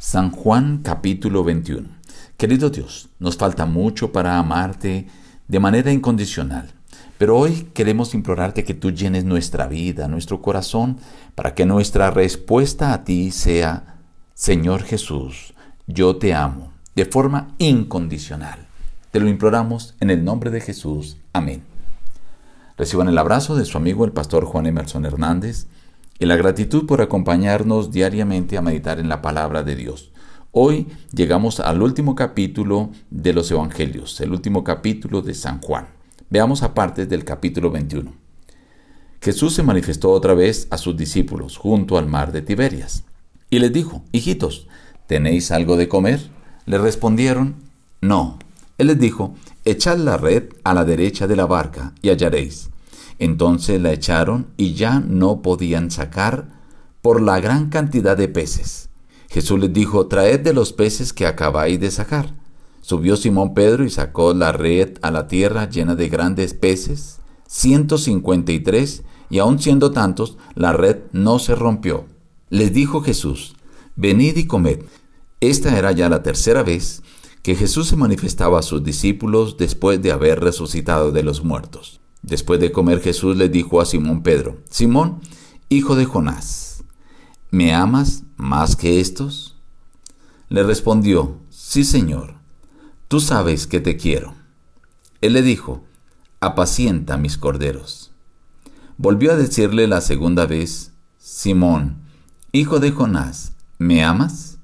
San Juan capítulo 21. Querido Dios, nos falta mucho para amarte de manera incondicional, pero hoy queremos implorarte que tú llenes nuestra vida, nuestro corazón, para que nuestra respuesta a ti sea, Señor Jesús, yo te amo, de forma incondicional. Te lo imploramos en el nombre de Jesús. Amén. Reciban el abrazo de su amigo el pastor Juan Emerson Hernández y la gratitud por acompañarnos diariamente a meditar en la palabra de Dios. Hoy llegamos al último capítulo de los Evangelios, el último capítulo de San Juan. Veamos aparte del capítulo 21. Jesús se manifestó otra vez a sus discípulos junto al mar de Tiberias y les dijo, hijitos, ¿tenéis algo de comer? Le respondieron, no. Él les dijo, echad la red a la derecha de la barca y hallaréis. Entonces la echaron y ya no podían sacar por la gran cantidad de peces. Jesús les dijo, traed de los peces que acabáis de sacar. Subió Simón Pedro y sacó la red a la tierra llena de grandes peces, ciento cincuenta y tres, y aun siendo tantos, la red no se rompió. Les dijo Jesús, venid y comed. Esta era ya la tercera vez que Jesús se manifestaba a sus discípulos después de haber resucitado de los muertos. Después de comer Jesús le dijo a Simón Pedro, Simón, hijo de Jonás, ¿me amas más que estos? Le respondió, Sí, Señor, tú sabes que te quiero. Él le dijo, apacienta mis corderos. Volvió a decirle la segunda vez, Simón, hijo de Jonás, ¿me amas?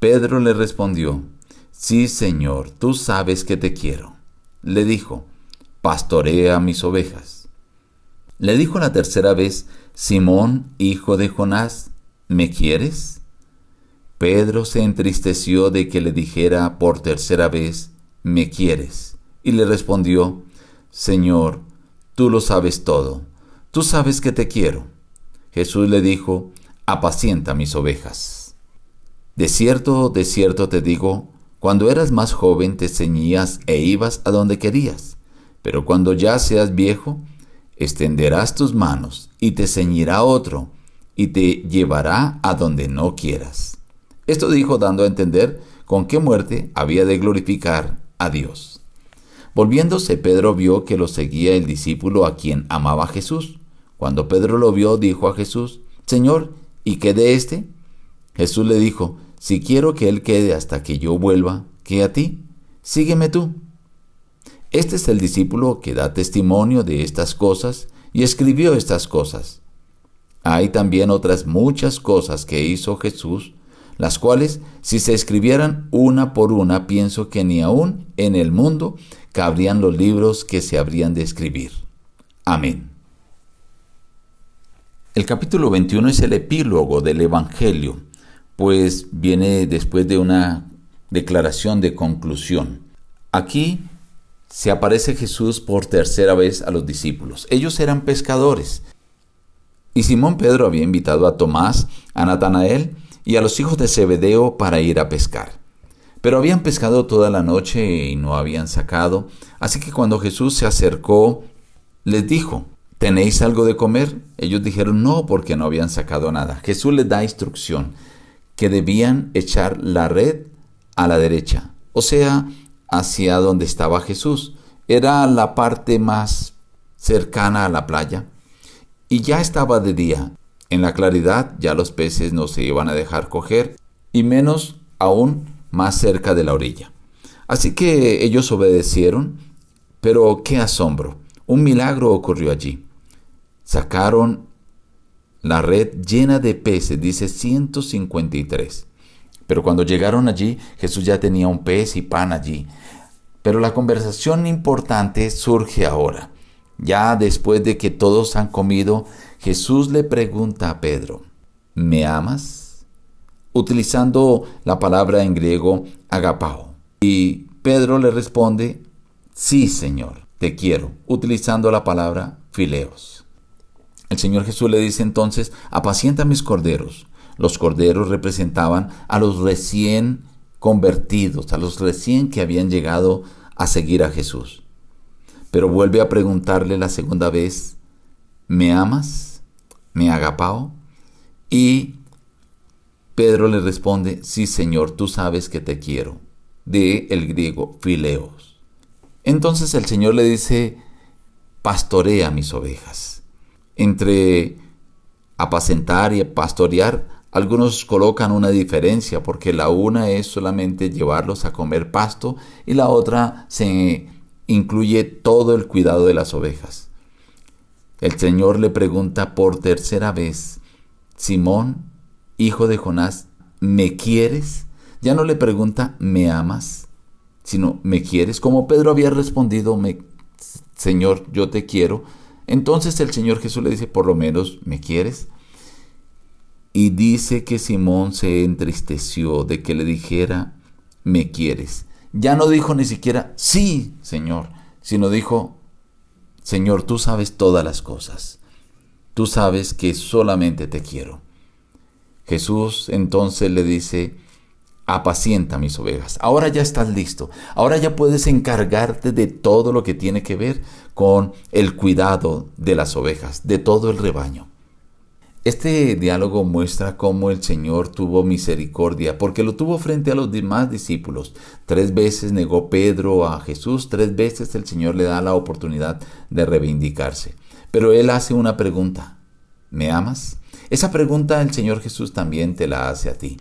Pedro le respondió, Sí, Señor, tú sabes que te quiero. Le dijo, Pastorea mis ovejas. Le dijo la tercera vez, Simón, hijo de Jonás, ¿me quieres? Pedro se entristeció de que le dijera por tercera vez, ¿me quieres? Y le respondió, Señor, tú lo sabes todo, tú sabes que te quiero. Jesús le dijo, apacienta mis ovejas. De cierto, de cierto te digo, cuando eras más joven te ceñías e ibas a donde querías, pero cuando ya seas viejo, extenderás tus manos y te ceñirá otro y te llevará a donde no quieras. Esto dijo dando a entender con qué muerte había de glorificar a Dios. Volviéndose, Pedro vio que lo seguía el discípulo a quien amaba Jesús. Cuando Pedro lo vio, dijo a Jesús, Señor, ¿y qué de éste? Jesús le dijo, si quiero que él quede hasta que yo vuelva, ¿qué a ti? Sígueme tú. Este es el discípulo que da testimonio de estas cosas y escribió estas cosas. Hay también otras muchas cosas que hizo Jesús, las cuales, si se escribieran una por una, pienso que ni aún en el mundo cabrían los libros que se habrían de escribir. Amén. El capítulo 21 es el epílogo del Evangelio pues viene después de una declaración de conclusión. Aquí se aparece Jesús por tercera vez a los discípulos. Ellos eran pescadores. Y Simón Pedro había invitado a Tomás, a Natanael y a los hijos de Zebedeo para ir a pescar. Pero habían pescado toda la noche y no habían sacado, así que cuando Jesús se acercó, les dijo, ¿tenéis algo de comer? Ellos dijeron no porque no habían sacado nada. Jesús les da instrucción que debían echar la red a la derecha, o sea, hacia donde estaba Jesús. Era la parte más cercana a la playa. Y ya estaba de día. En la claridad ya los peces no se iban a dejar coger, y menos aún más cerca de la orilla. Así que ellos obedecieron, pero qué asombro. Un milagro ocurrió allí. Sacaron la red llena de peces, dice 153. Pero cuando llegaron allí, Jesús ya tenía un pez y pan allí. Pero la conversación importante surge ahora. Ya después de que todos han comido, Jesús le pregunta a Pedro, ¿me amas? Utilizando la palabra en griego agapao. Y Pedro le responde, sí, Señor, te quiero, utilizando la palabra fileos. El Señor Jesús le dice entonces, apacienta mis corderos. Los corderos representaban a los recién convertidos, a los recién que habían llegado a seguir a Jesús. Pero vuelve a preguntarle la segunda vez, ¿me amas? ¿Me agapao? Y Pedro le responde, sí Señor, tú sabes que te quiero, de el griego fileos. Entonces el Señor le dice, pastorea mis ovejas. Entre apacentar y pastorear, algunos colocan una diferencia porque la una es solamente llevarlos a comer pasto y la otra se incluye todo el cuidado de las ovejas. El Señor le pregunta por tercera vez, Simón, hijo de Jonás, ¿me quieres? Ya no le pregunta, ¿me amas? Sino, ¿me quieres? Como Pedro había respondido, me, Señor, yo te quiero. Entonces el Señor Jesús le dice, por lo menos, ¿me quieres? Y dice que Simón se entristeció de que le dijera, ¿me quieres? Ya no dijo ni siquiera, sí, Señor, sino dijo, Señor, tú sabes todas las cosas. Tú sabes que solamente te quiero. Jesús entonces le dice, apacienta mis ovejas. Ahora ya estás listo. Ahora ya puedes encargarte de todo lo que tiene que ver con el cuidado de las ovejas, de todo el rebaño. Este diálogo muestra cómo el Señor tuvo misericordia, porque lo tuvo frente a los demás discípulos. Tres veces negó Pedro a Jesús, tres veces el Señor le da la oportunidad de reivindicarse. Pero él hace una pregunta. ¿Me amas? Esa pregunta el Señor Jesús también te la hace a ti.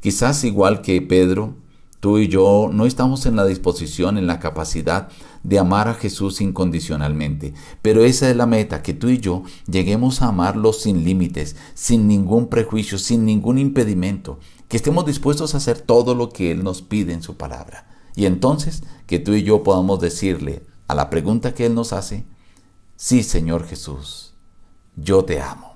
Quizás igual que Pedro, tú y yo no estamos en la disposición, en la capacidad de amar a Jesús incondicionalmente. Pero esa es la meta, que tú y yo lleguemos a amarlo sin límites, sin ningún prejuicio, sin ningún impedimento, que estemos dispuestos a hacer todo lo que Él nos pide en su palabra. Y entonces que tú y yo podamos decirle a la pregunta que Él nos hace, sí Señor Jesús, yo te amo.